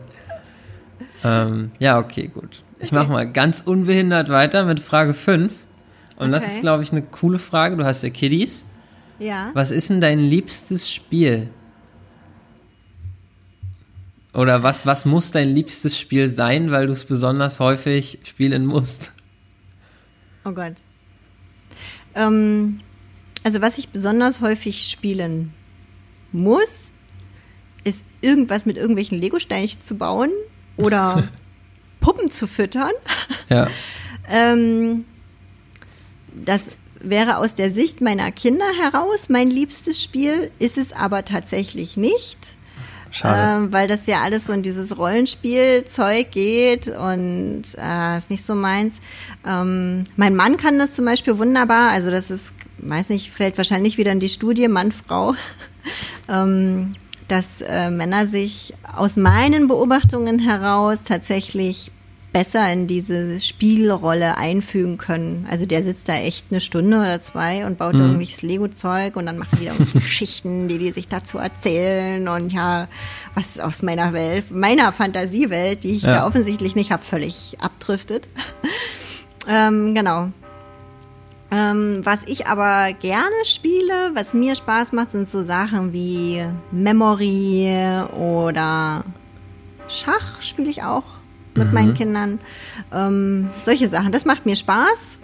S2: Ähm, ja, okay, gut. Ich mache mal ganz unbehindert weiter mit Frage 5. Und okay. das ist, glaube ich, eine coole Frage. Du hast ja Kiddies.
S1: Ja.
S2: Was ist denn dein liebstes Spiel? Oder was, was muss dein liebstes Spiel sein, weil du es besonders häufig spielen musst?
S1: Oh Gott. Ähm, also was ich besonders häufig spielen muss, ist irgendwas mit irgendwelchen Lego-Steinchen zu bauen oder <laughs> Puppen zu füttern. <laughs>
S2: Ja.
S1: ähm, das wäre aus der Sicht meiner Kinder heraus mein liebstes Spiel, ist es aber tatsächlich nicht.
S2: Schade.
S1: Ähm, weil das ja alles so in dieses Rollenspielzeug geht und äh, ist nicht so meins. Ähm, mein Mann kann das zum Beispiel wunderbar. Also das ist, weiß nicht, fällt wahrscheinlich wieder in die Studie Mann, Frau. <laughs> ähm, dass äh, Männer sich aus meinen Beobachtungen heraus tatsächlich besser in diese Spielrolle einfügen können. Also der sitzt da echt eine Stunde oder zwei und baut mhm. irgendwelches Lego-Zeug und dann machen die da <laughs> Geschichten, die die sich dazu erzählen und ja, was aus meiner Welt, meiner Fantasiewelt, die ich ja. da offensichtlich nicht habe, völlig abdriftet. <laughs> ähm, genau. Ähm, was ich aber gerne spiele, was mir Spaß macht, sind so Sachen wie Memory oder Schach spiele ich auch mit mhm. meinen Kindern. Ähm, solche Sachen. Das macht mir Spaß.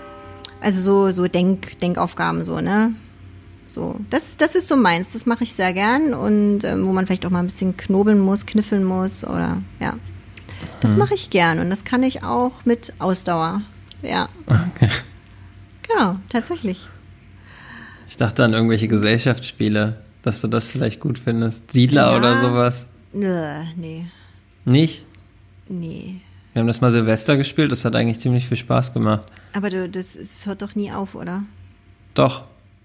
S1: Also so, so Denk, Denkaufgaben, so, ne? So, das, das ist so meins. Das mache ich sehr gern und ähm, wo man vielleicht auch mal ein bisschen knobeln muss, kniffeln muss oder ja. Das mhm. mache ich gern und das kann ich auch mit Ausdauer. Ja. Okay. Genau, tatsächlich.
S2: Ich dachte an irgendwelche Gesellschaftsspiele, dass du das vielleicht gut findest. Siedler ja. oder sowas.
S1: Nö, nee.
S2: Nicht?
S1: Nee.
S2: Wir haben das mal Silvester gespielt, das hat eigentlich ziemlich viel Spaß gemacht.
S1: Aber du, das, das hört doch nie auf, oder?
S2: Doch.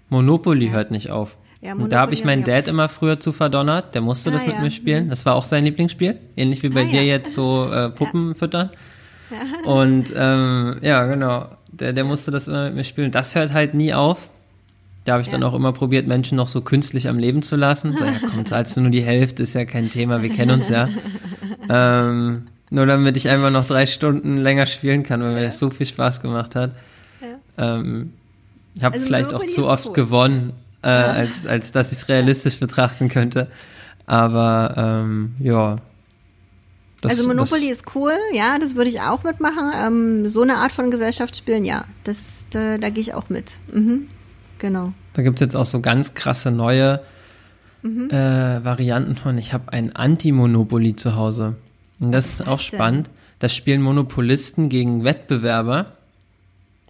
S2: Monopoly ja. hört nicht auf. Ja, und da habe ich meinen Dad immer früher zu verdonnert, der musste ah, das mit ja. mir spielen. Mhm. Das war auch sein Lieblingsspiel, ähnlich wie bei ah, dir jetzt so äh, <laughs> Puppen füttern. Und ähm, ja, genau, der, der musste das immer mit mir spielen. Das hört halt nie auf. Da habe ich dann auch immer probiert, Menschen noch so künstlich am Leben zu lassen. So, ja <laughs> komm, zahlst du nur die Hälfte, ist ja kein Thema, wir kennen uns ja. <laughs> ähm, nur damit ich einfach noch drei Stunden länger spielen kann, weil mir das so viel Spaß gemacht hat. Ja. Ähm, ich habe also vielleicht Monopoly auch zu oft cool. gewonnen, äh, ja. als, als dass ich es realistisch betrachten könnte. Aber ähm, ja.
S1: Das, also Monopoly das, ist cool, ja, das würde ich auch mitmachen. Ähm, so eine Art von Gesellschaftsspielen, ja, das, da, da gehe ich auch mit. Mhm. Genau.
S2: Da gibt es jetzt auch so ganz krasse neue mhm. äh, Varianten von, ich habe ein Anti-Monopoly zu Hause. Und das ist auch spannend. Da spielen Monopolisten gegen Wettbewerber.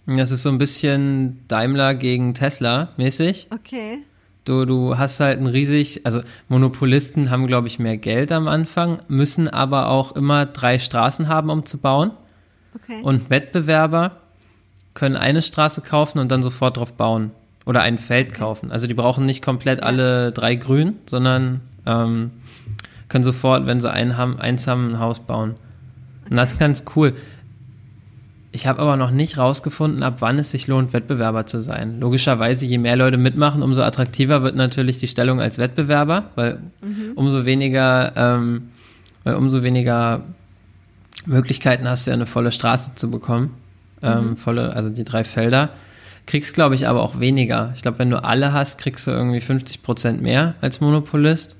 S2: Und das ist so ein bisschen Daimler gegen Tesla mäßig.
S1: Okay.
S2: Du, du hast halt ein riesig, also Monopolisten haben, glaube ich, mehr Geld am Anfang, müssen aber auch immer drei Straßen haben, um zu bauen.
S1: Okay.
S2: Und Wettbewerber können eine Straße kaufen und dann sofort drauf bauen. Oder ein Feld okay. kaufen. Also die brauchen nicht komplett alle drei grün, sondern ähm, können sofort, wenn sie einen haben, eins haben, ein Haus bauen. Und das ist ganz cool. Ich habe aber noch nicht rausgefunden, ab wann es sich lohnt, Wettbewerber zu sein. Logischerweise, je mehr Leute mitmachen, umso attraktiver wird natürlich die Stellung als Wettbewerber, weil mhm. umso weniger, ähm, weil umso weniger Möglichkeiten hast du ja eine volle Straße zu bekommen. Ähm, volle, also die drei Felder. Kriegst, glaube ich, aber auch weniger. Ich glaube, wenn du alle hast, kriegst du irgendwie 50 Prozent mehr als Monopolist.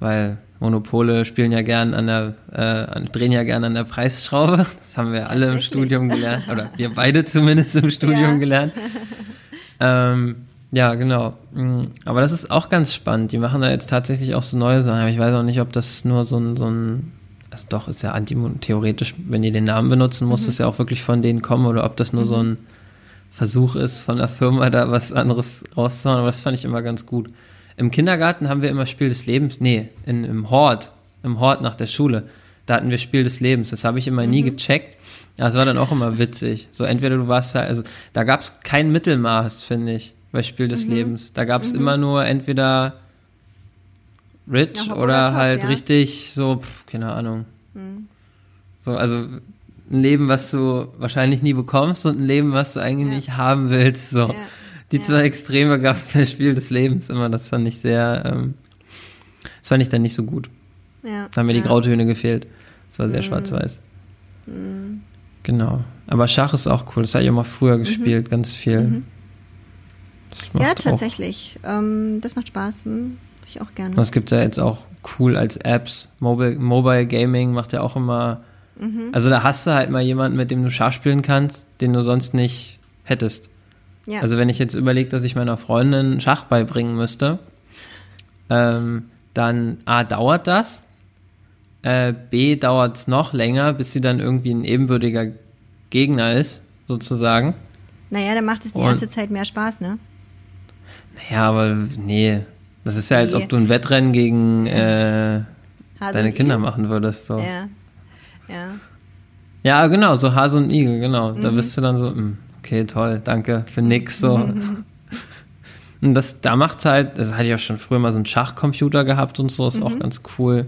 S2: Weil Monopole spielen ja gern an der, äh, drehen ja gern an der Preisschraube. Das haben wir alle im Studium gelernt. Oder wir beide zumindest im Studium
S1: Ja.
S2: gelernt. Ähm, ja, genau. Mm, Aber das ist auch ganz spannend. Die machen da jetzt tatsächlich auch so neue Sachen. Aber ich weiß auch nicht, ob das nur so ein, so ein also doch, ist ja anti theoretisch, wenn die den Namen benutzen, muss es ja auch wirklich von denen kommen oder ob das nur so ein Versuch ist, von der Firma da was anderes rauszuhauen. Aber das fand ich immer ganz gut. Im Kindergarten haben wir immer Spiel des Lebens, nee, in, im Hort, im Hort nach der Schule. Da hatten wir Spiel des Lebens. Das habe ich immer nie gecheckt. Das war dann auch immer witzig. So entweder du warst da, also da gab es kein Mittelmaß, finde ich, bei Spiel des Lebens. Da gab es immer nur entweder rich
S1: Ja,
S2: oder
S1: oder top,
S2: halt
S1: ja.
S2: richtig so, pf, keine Ahnung. So, also ein Leben, was du wahrscheinlich nie bekommst und ein Leben, was du eigentlich
S1: Ja.
S2: nicht haben willst. So. Die
S1: Ja.
S2: zwei Extreme gab es beim Spiel des Lebens immer. Das fand ich sehr, ähm, das fand ich dann nicht so gut.
S1: Ja.
S2: Da haben mir die. Grautöne gefehlt. Das war sehr
S1: Mhm.
S2: schwarz-weiß. Genau. Aber Schach ist auch cool. Das habe ich auch mal früher gespielt, ganz viel.
S1: Mhm. Ja, tatsächlich. Ähm, das macht Spaß. Hm, ich auch gerne.
S2: Das gibt ja jetzt auch cool als Apps. Mobile, Mobile Gaming macht ja auch immer.
S1: Mhm.
S2: Also da hast du halt mal jemanden, mit dem du Schach spielen kannst, den du sonst nicht hättest.
S1: Ja.
S2: Also wenn ich jetzt überlege, dass ich meiner Freundin Schach beibringen müsste, ähm, dann A, dauert das, äh, B, dauert es noch länger, bis sie dann irgendwie ein ebenbürtiger Gegner ist, sozusagen.
S1: naja, dann macht es die
S2: Und-
S1: erste Zeit mehr Spaß, ne?
S2: Naja, aber nee, das ist ja, als
S1: Nee.
S2: ob du ein Wettrennen gegen äh, <laughs> deine Kinder
S1: Igel?
S2: machen würdest. So. Ja.
S1: Ja. Ja.
S2: genau, so Hase und Igel, genau.
S1: Mhm.
S2: Da bist du dann so, hm, okay, toll, danke für nix. So. <laughs> Und das, da macht's halt, das hatte ich auch schon früher mal so einen Schachcomputer gehabt und so, ist
S1: Mhm.
S2: auch ganz cool,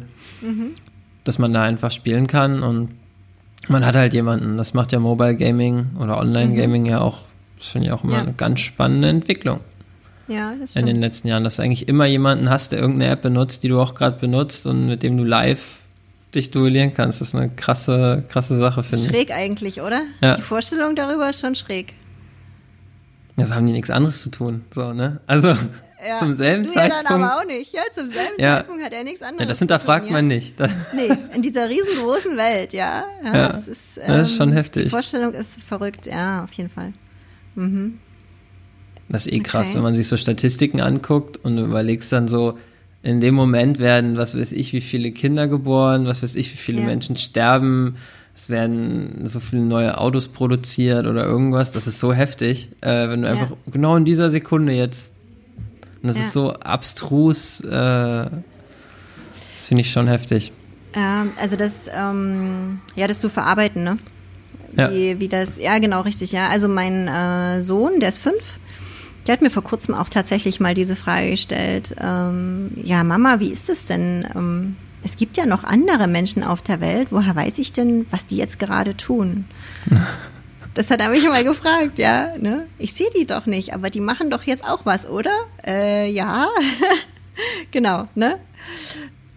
S2: dass man da einfach spielen kann und man hat halt jemanden, das macht ja Mobile Gaming oder Online Gaming ja auch, das finde ich auch immer
S1: Mhm. Ja.
S2: eine ganz spannende Entwicklung
S1: Ja, das
S2: in den
S1: stimmt.
S2: letzten Jahren, dass du eigentlich immer jemanden hast, der irgendeine App benutzt, die du auch gerade benutzt und mit dem du live dich duellieren kannst. Das ist eine krasse, krasse Sache,
S1: Das ist
S2: finde ich.
S1: schräg eigentlich, oder?
S2: Ja.
S1: Die Vorstellung darüber ist schon schräg.
S2: Das haben die nichts anderes zu tun, so, ne? Also, <laughs>
S1: Ja.
S2: zum selben
S1: du Ja,
S2: Zeitpunkt.
S1: dann aber auch nicht. Ja, zum selben
S2: Ja.
S1: Zeitpunkt hat er nichts anderes
S2: ja, das hinterfragt
S1: tun,
S2: man
S1: ja.
S2: nicht. <laughs> Das,
S1: Nee, in dieser riesengroßen Welt, ja. Ja,
S2: Ja,
S1: das, ist, ähm,
S2: das ist schon heftig.
S1: Die Vorstellung ist verrückt, ja, auf jeden Fall. Mhm.
S2: das ist eh krass,
S1: Okay.
S2: wenn man sich so Statistiken anguckt und du überlegst dann so, in dem Moment werden, was weiß ich, wie viele Kinder geboren, was weiß ich, wie viele
S1: Ja.
S2: Menschen sterben, es werden so viele neue Autos produziert oder irgendwas. Das ist so heftig, äh, wenn du
S1: Ja.
S2: einfach genau in dieser Sekunde jetzt, und das
S1: Ja.
S2: ist so abstrus, äh, das finde ich schon heftig.
S1: Ähm, also das, ähm, ja, das zu verarbeiten, ne?
S2: Ja.
S1: Wie, wie das, ja, genau, richtig, ja. Also mein äh, Sohn, der ist fünf, der hat mir vor kurzem auch tatsächlich mal diese Frage gestellt. Ähm, ja, Mama, wie ist das denn? Ähm, es gibt ja noch andere Menschen auf der Welt. Woher weiß ich denn, was die jetzt gerade tun? <laughs> Das hat er mich mal gefragt, ja. Ne? Ich sehe die doch nicht, aber die machen doch jetzt auch was, oder? Äh, ja. <laughs> genau, ne?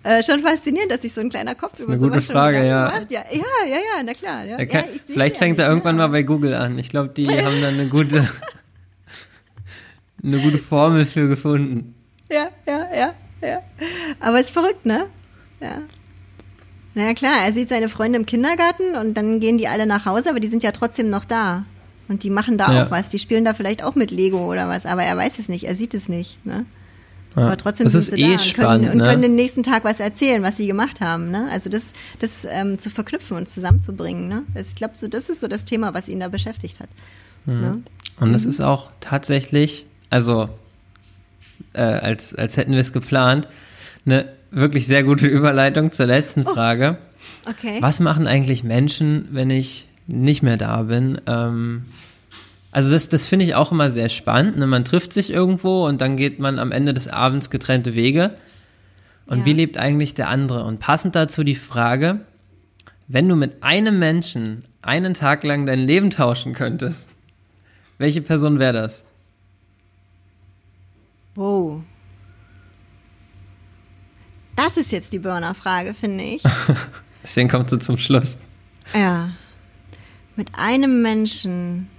S1: Äh, schon faszinierend, dass sich so ein kleiner Kopf über
S2: eine gute Frage, ja.
S1: macht. Ja, ja, ja, ja, na klar. Ja,
S2: kann,
S1: ja, ich
S2: vielleicht fängt
S1: ja
S2: er
S1: nicht,
S2: irgendwann
S1: ne?
S2: mal bei Google an. Ich glaube, die <laughs> haben dann eine gute, eine gute Formel für gefunden.
S1: Ja, ja, ja, ja. Aber ist verrückt, ne? Ja. Na ja, klar, er sieht seine Freunde im Kindergarten und dann gehen die alle nach Hause, aber die sind ja trotzdem noch da. Und die machen da
S2: Ja.
S1: auch was. Die spielen da vielleicht auch mit Lego oder was, aber er weiß es nicht, er sieht es nicht, ne?
S2: Ja.
S1: Aber trotzdem
S2: das
S1: sind
S2: ist
S1: sie
S2: eh
S1: da und,
S2: spannend,
S1: können, und
S2: ne?
S1: können den nächsten Tag was erzählen, was sie gemacht haben. Ne? Also das, das ähm, zu verknüpfen und zusammenzubringen. Ne? Das- Ich glaube, so, das ist so das Thema, was ihn da beschäftigt hat. Ne?
S2: Und
S1: Mhm.
S2: das ist auch tatsächlich, also äh, als, als hätten wir es geplant, eine wirklich sehr gute <laughs> Überleitung zur letzten
S1: Oh.
S2: Frage.
S1: Okay.
S2: Was machen eigentlich Menschen, wenn ich nicht mehr da bin? Ähm, also das, das finde ich auch immer sehr spannend. Ne? Man trifft sich irgendwo und dann geht man am Ende des Abends getrennte Wege. Und
S1: Ja.
S2: wie lebt eigentlich der andere? Und passend dazu die Frage, wenn du mit einem Menschen einen Tag lang dein Leben tauschen könntest, welche Person wäre das?
S1: Wow. Das ist jetzt die Burner-Frage, finde ich. <laughs>
S2: Deswegen kommt sie zum Schluss.
S1: Ja. Mit einem Menschen.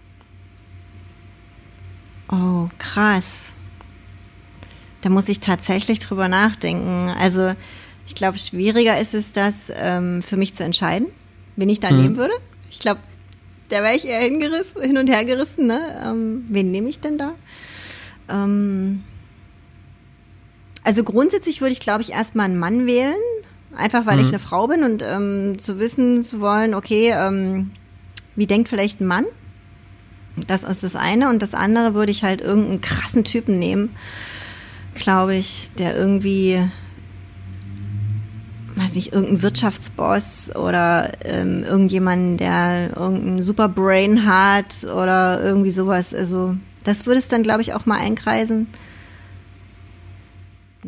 S1: Oh, krass. Da muss ich tatsächlich drüber nachdenken. Also, ich glaube, schwieriger ist es, das ähm, für mich zu entscheiden, wen ich da hm. nehmen würde. Ich glaube, da wäre ich eher hingerissen, hin und her gerissen. Ne? Ähm, wen nehme ich denn da? Ähm, also grundsätzlich würde ich, glaube ich, erstmal einen Mann wählen, einfach weil mhm. ich eine Frau bin und ähm, zu wissen zu wollen, okay, ähm, wie denkt vielleicht ein Mann? Das ist das eine. Und das andere würde ich halt irgendeinen krassen Typen nehmen, glaube ich, der irgendwie, weiß nicht, irgendein Wirtschaftsboss oder ähm, irgendjemand, der irgendein super Brain hat oder irgendwie sowas. Also das würde es dann, glaube ich, auch mal einkreisen.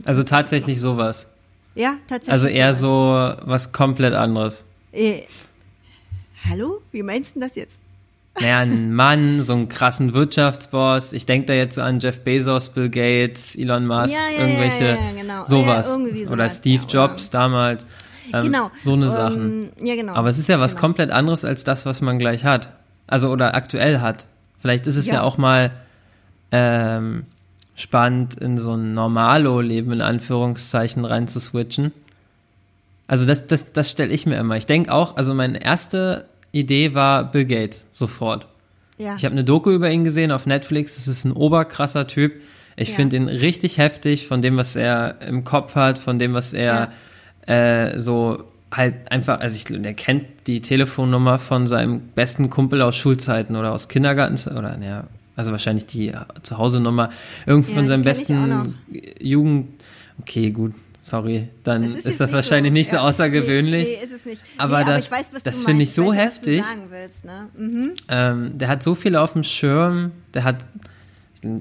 S2: Also tatsächlich sowas.
S1: Ja, tatsächlich.
S2: Also eher sowas. so was komplett anderes.
S1: Äh, hallo? Wie meinst du das jetzt?
S2: Naja, ein Mann, so einen krassen Wirtschaftsboss. Ich denke da jetzt an Jeff Bezos, Bill Gates, Elon Musk, ja, ja, irgendwelche, ja, genau. sowas. sowas. Oder Steve Jobs damals. Ähm, genau. So eine um, Sachen. Ja, genau. Aber es ist ja was genau. komplett anderes als das, was man gleich hat. Also, oder aktuell hat. Vielleicht ist es ja, auch mal ähm, spannend, in so ein Normalo-Leben in Anführungszeichen reinzuswitchen. Also das, das, das stelle ich mir immer. Ich denke auch, also meine erste Idee war Bill Gates, sofort. Ja. Ich habe eine Doku über ihn gesehen auf Netflix. Das ist ein oberkrasser Typ. Ich ja. finde ihn richtig heftig von dem, was er im Kopf hat, von dem, was er ja. äh, so halt einfach, also ich, der kennt die Telefonnummer von seinem besten Kumpel aus Schulzeiten oder aus Kindergarten oder ja, also wahrscheinlich die Zuhause-Nummer, irgendwie ja, von seinem besten Jugend. Okay, gut. Sorry, dann ist, ist, das wahrscheinlich so. nicht so ja, außergewöhnlich. Nee, nee, ist es nicht. Aber, nee, das, weiß, das finde ich so weiß, heftig. Willst, ne? mhm. ähm, der hat so viel auf dem Schirm. Der hat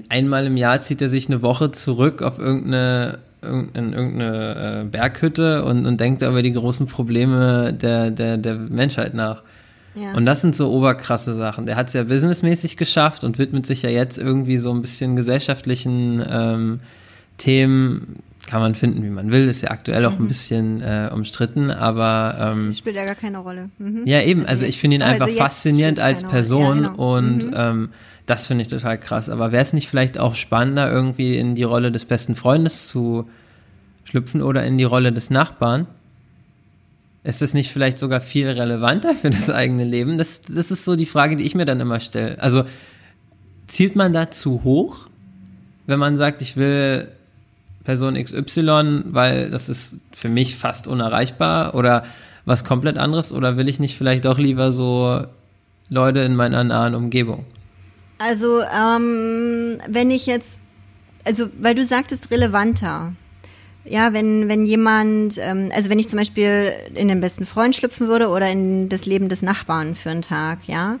S2: einmal im Jahr zieht er sich eine Woche zurück auf irgendeine in irgendeine äh, Berghütte und, und denkt über die großen Probleme der, der, der Menschheit nach. Und das sind so oberkrasse Sachen. Der hat es ja businessmäßig geschafft und widmet sich ja jetzt irgendwie so ein bisschen gesellschaftlichen ähm, Themen. Kann man finden, wie man will, ist ja aktuell auch mhm. ein bisschen äh, umstritten, aber ähm,
S1: das spielt ja gar keine Rolle. Mhm.
S2: Ja, eben, also, also ich finde ihn also einfach faszinierend als Person ja, genau. und mhm. ähm, das finde ich total krass. Aber wäre es nicht vielleicht auch spannender, irgendwie in die Rolle des besten Freundes zu schlüpfen oder in die Rolle des Nachbarn? Ist das nicht vielleicht sogar viel relevanter für das eigene Leben? Das, das ist so die Frage, die ich mir dann immer stelle. Also zielt man da zu hoch, wenn man sagt, ich will Person XY, weil das ist für mich fast unerreichbar oder was komplett anderes? Oder will ich nicht vielleicht doch lieber so Leute in meiner nahen Umgebung?
S1: Also, ähm, wenn ich jetzt, also, weil du sagtest relevanter. Ja, wenn, wenn jemand, ähm, also wenn ich zum Beispiel in den besten Freund schlüpfen würde oder in das Leben des Nachbarn für einen Tag, ja,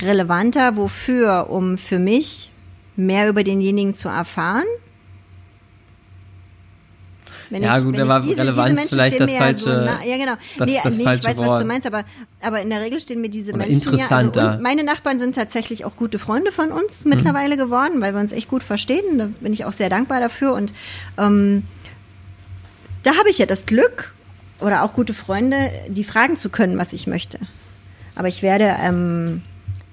S1: relevanter, wofür? Um für mich mehr über denjenigen zu erfahren?
S2: Wenn ja, ich, gut, da war diese, Relevanz diese vielleicht das falsche, so
S1: ja, genau. Das, nee, das nee, falsche ich weiß, Wort. was du meinst, aber, aber in der Regel stehen mir diese
S2: Oder
S1: Menschen
S2: interessanter.
S1: Ja, also, meine Nachbarn sind tatsächlich auch gute Freunde von uns mhm. mittlerweile geworden, weil wir uns echt gut verstehen. Da bin ich auch sehr dankbar dafür und ähm, da habe ich ja das Glück oder auch gute Freunde, die fragen zu können, was ich möchte. Aber ich werde ähm,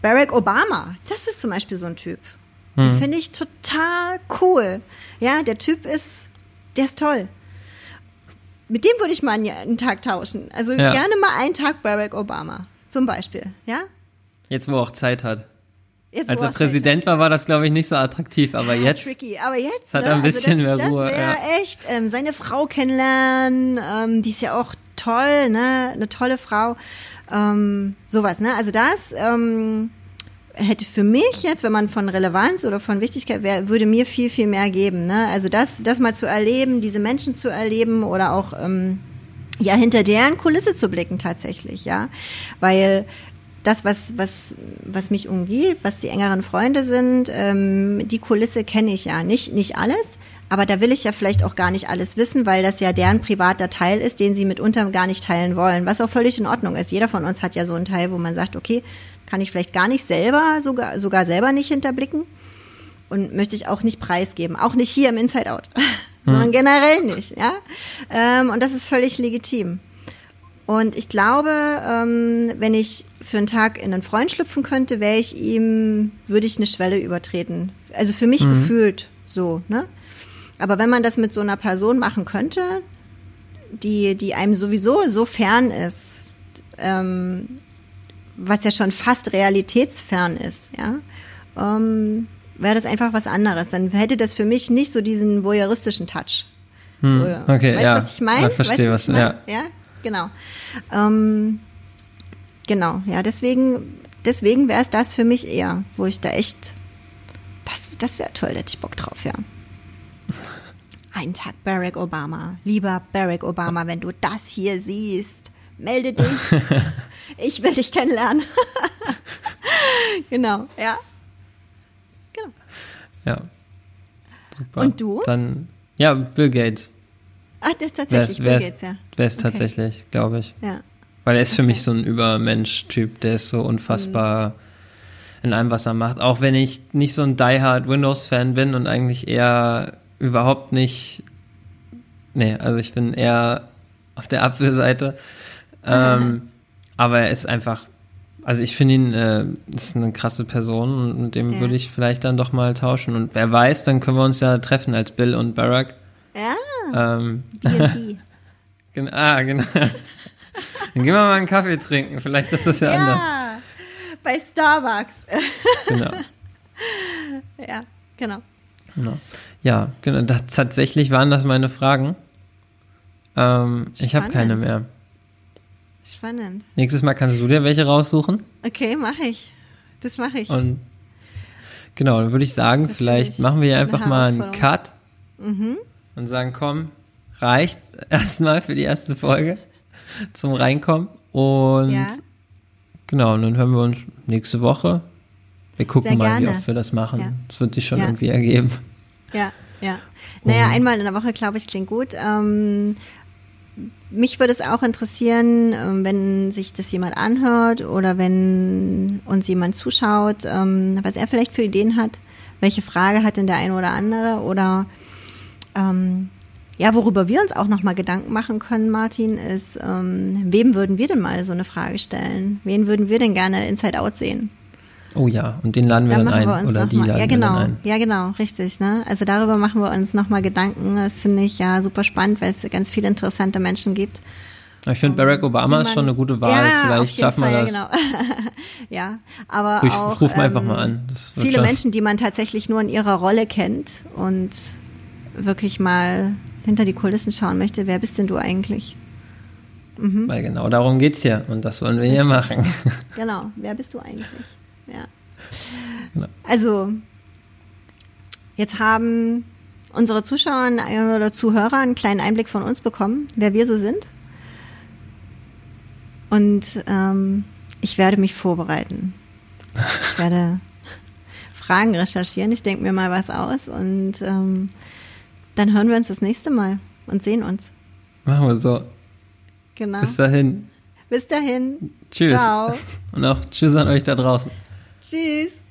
S1: Barack Obama, das ist zum Beispiel so ein Typ. Mhm. Den finde ich total cool. Ja, der Typ ist, der ist toll. Mit dem würde ich mal einen, Tag tauschen. Also ja. gerne mal einen Tag Barack Obama, zum Beispiel. Ja?
S2: Jetzt, wo er auch Zeit hat. Jetzt, Als er Präsident war, war das, glaube ich, nicht so attraktiv, aber jetzt.
S1: Tricky, aber jetzt.
S2: Hat ne? er ein bisschen
S1: also
S2: das, mehr Ruhe.
S1: Das wäre ja. echt, ähm, seine Frau kennenlernen, ähm, die ist ja auch toll, ne? Eine tolle Frau. Ähm, sowas, ne? Also das ähm, hätte für mich jetzt, wenn man von Relevanz oder von Wichtigkeit wäre, würde mir viel, viel mehr geben. Ne? Also das, das mal zu erleben, diese Menschen zu erleben oder auch ähm, ja hinter deren Kulisse zu blicken tatsächlich, ja. Weil das, was, was, was mich umgibt, was die engeren Freunde sind, ähm, die Kulisse kenne ich ja. Nicht, nicht alles, aber da will ich ja vielleicht auch gar nicht alles wissen, weil das ja deren privater Teil ist, den sie mitunter gar nicht teilen wollen, was auch völlig in Ordnung ist. Jeder von uns hat ja so einen Teil, wo man sagt, okay, kann ich vielleicht gar nicht selber, sogar, sogar selber nicht hinterblicken und möchte ich auch nicht preisgeben, auch nicht hier im Inside Out, <laughs> sondern hm. generell nicht, ja. Ähm, und das ist völlig legitim. Und ich glaube, ähm, wenn ich für einen Tag in einen Freund schlüpfen könnte, wäre ich ihm, würde ich eine Schwelle übertreten. Also für mich mhm. gefühlt so, ne? Aber wenn man das mit so einer Person machen könnte, die, die einem sowieso so fern ist, ähm, was ja schon fast realitätsfern ist, ja, ähm, wäre das einfach was anderes. Dann hätte das für mich nicht so diesen voyeuristischen Touch.
S2: Hm, okay, weißt
S1: ja. was ich meine?
S2: Ja, verstehe,
S1: weißt,
S2: was, was ja.
S1: ja, genau. Ähm, genau, ja, deswegen, deswegen wäre es das für mich eher, wo ich da echt, das, das wäre toll, da hätte ich Bock drauf, ja. <laughs> Ein Tag Barack Obama. Lieber Barack Obama, wenn du das hier siehst, melde dich. <laughs> ich will dich kennenlernen. <laughs> genau, ja.
S2: Genau. Ja. Super.
S1: Und du?
S2: Dann, ja, Bill Gates.
S1: Ach, das ist tatsächlich
S2: wär's,
S1: Bill Gates, ja.
S2: Wäre es okay. tatsächlich, glaube ich.
S1: Ja.
S2: Weil er ist okay. für mich so ein Übermensch-Typ, der ist so unfassbar mhm. in allem, was er macht. Auch wenn ich nicht so ein Die-Hard Windows-Fan bin und eigentlich eher überhaupt nicht. Nee, also ich bin eher auf der Apfelseite. Ähm, <laughs> aber er ist einfach also ich finde ihn, äh, ist eine krasse Person und mit dem ja. würde ich vielleicht dann doch mal tauschen. Und wer weiß, dann können wir uns ja treffen als Bill und Barack.
S1: Ja. Ähm, B&B. <laughs>
S2: ah, genau. <laughs> dann gehen wir mal einen Kaffee trinken. Vielleicht ist das ja, ja anders.
S1: bei Starbucks. <laughs>
S2: genau.
S1: Ja, genau.
S2: genau. Ja, genau. Das, tatsächlich waren das meine Fragen. Ähm, ich habe keine mehr.
S1: Spannend.
S2: Nächstes Mal kannst du dir welche raussuchen.
S1: Okay, mache ich. Das mache ich.
S2: Und genau, dann würde ich sagen, vielleicht machen wir hier einfach mal einen Cut
S1: mhm.
S2: Und sagen, komm, reicht erstmal für die erste Folge zum Reinkommen. Und ja. genau, und dann hören wir uns nächste Woche. Wir gucken Sehr mal, gerne. wie oft wir das machen. Ja. Das wird sich schon ja. irgendwie ergeben.
S1: Ja, ja. Naja, einmal in der Woche, glaube ich, klingt gut. Ähm, mich würde es auch interessieren, ähm, wenn sich das jemand anhört oder wenn uns jemand zuschaut, ähm, was er vielleicht für Ideen hat, welche Frage hat denn der eine oder andere oder ähm, ja, worüber wir uns auch nochmal Gedanken machen können, Martin, ist, ähm, wem würden wir denn mal so eine Frage stellen? Wen würden wir denn gerne Inside Out sehen?
S2: Oh ja, und den laden wir dann, dann ein wir oder die mal. laden
S1: ja, genau,
S2: wir dann ein.
S1: Ja, genau, richtig. Ne? Also darüber machen wir uns nochmal Gedanken. Das finde ich ja super spannend, weil es ganz viele interessante Menschen gibt.
S2: Ich finde Barack Obama ist schon eine gute Wahl.
S1: Ja,
S2: Vielleicht schaffen wir das.
S1: Ja, genau. <laughs> ja, aber
S2: ich
S1: auch
S2: ruf ähm, einfach mal an.
S1: viele. Menschen, die man tatsächlich nur in ihrer Rolle kennt und wirklich mal hinter die Kulissen schauen möchte. Wer bist denn du eigentlich?
S2: Mhm. Weil genau darum geht es ja und das wollen wir hier machen. <laughs>
S1: Genau, wer bist du eigentlich? Ja. Genau. Also, jetzt haben unsere Zuschauer oder Zuhörer einen kleinen Einblick von uns bekommen, wer wir so sind. Und ähm, ich werde mich vorbereiten. Ich werde <laughs> Fragen recherchieren. Ich denke mir mal was aus und ähm, dann hören wir uns das nächste Mal und sehen uns.
S2: Machen wir so.
S1: Genau.
S2: Bis dahin.
S1: Bis dahin.
S2: Tschüss.
S1: Ciao. <laughs>
S2: Und auch Tschüss an euch da draußen.
S1: Tschüss.